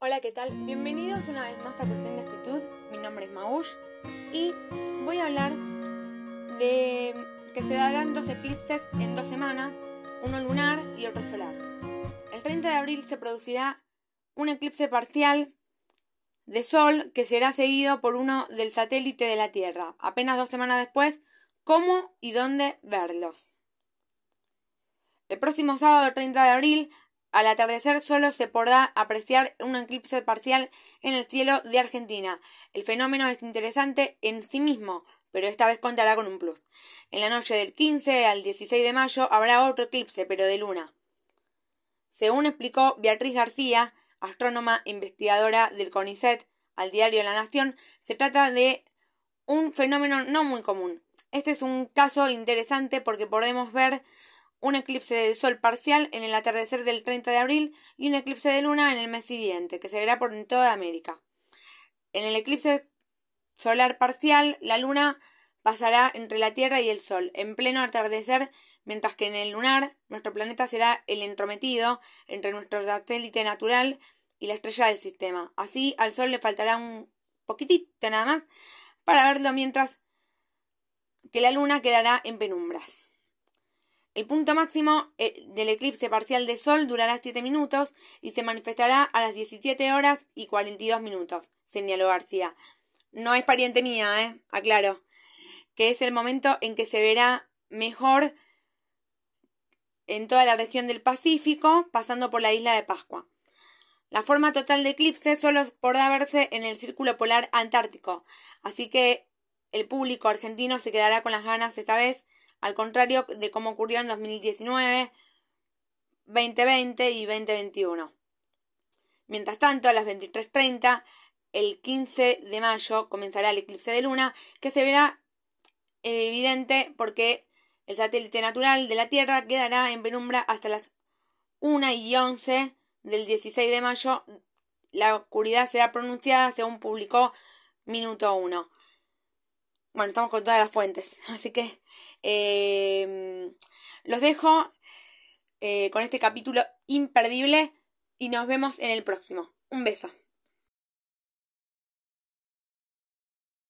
Hola, ¿qué tal? Bienvenidos una vez más a Cuestión de Actitud. Mi nombre es Maush y voy a hablar de que se darán dos eclipses en dos semanas, uno lunar y otro solar. El 30 de abril se producirá un eclipse parcial de Sol que será seguido por uno del satélite de la Tierra. Apenas dos semanas después, cómo y dónde verlos. El próximo sábado 30 de abril al atardecer solo se podrá apreciar un eclipse parcial en el cielo de Argentina. El fenómeno es interesante en sí mismo, pero esta vez contará con un plus. En la noche del 15 al 16 de mayo habrá otro eclipse, pero de luna. Según explicó Beatriz García, astrónoma investigadora del CONICET, al diario La Nación, se trata de un fenómeno no muy común. Este es un caso interesante porque podemos ver un eclipse de sol parcial en el atardecer del 30 de abril y un eclipse de luna en el mes siguiente, que se verá por toda América. En el eclipse solar parcial, la luna pasará entre la Tierra y el Sol en pleno atardecer, mientras que en el lunar nuestro planeta será el entrometido entre nuestro satélite natural y la estrella del sistema. Así al Sol le faltará un poquitito nada más para verlo mientras que la luna quedará en penumbras. El punto máximo eh, del eclipse parcial de Sol durará 7 minutos y se manifestará a las 17 horas y 42 minutos, señaló García. No es pariente mía, ¿eh? Aclaro. Que es el momento en que se verá mejor en toda la región del Pacífico, pasando por la isla de Pascua. La forma total de eclipse solo podrá verse en el círculo polar antártico, así que el público argentino se quedará con las ganas esta vez al contrario de cómo ocurrió en 2019, 2020 y 2021. Mientras tanto, a las 23.30, el 15 de mayo, comenzará el eclipse de luna, que se verá evidente porque el satélite natural de la Tierra quedará en penumbra hasta las 1 y 11 del 16 de mayo. La oscuridad será pronunciada según publicó Minuto 1. Bueno, estamos con todas las fuentes. Así que eh, los dejo eh, con este capítulo imperdible y nos vemos en el próximo. Un beso.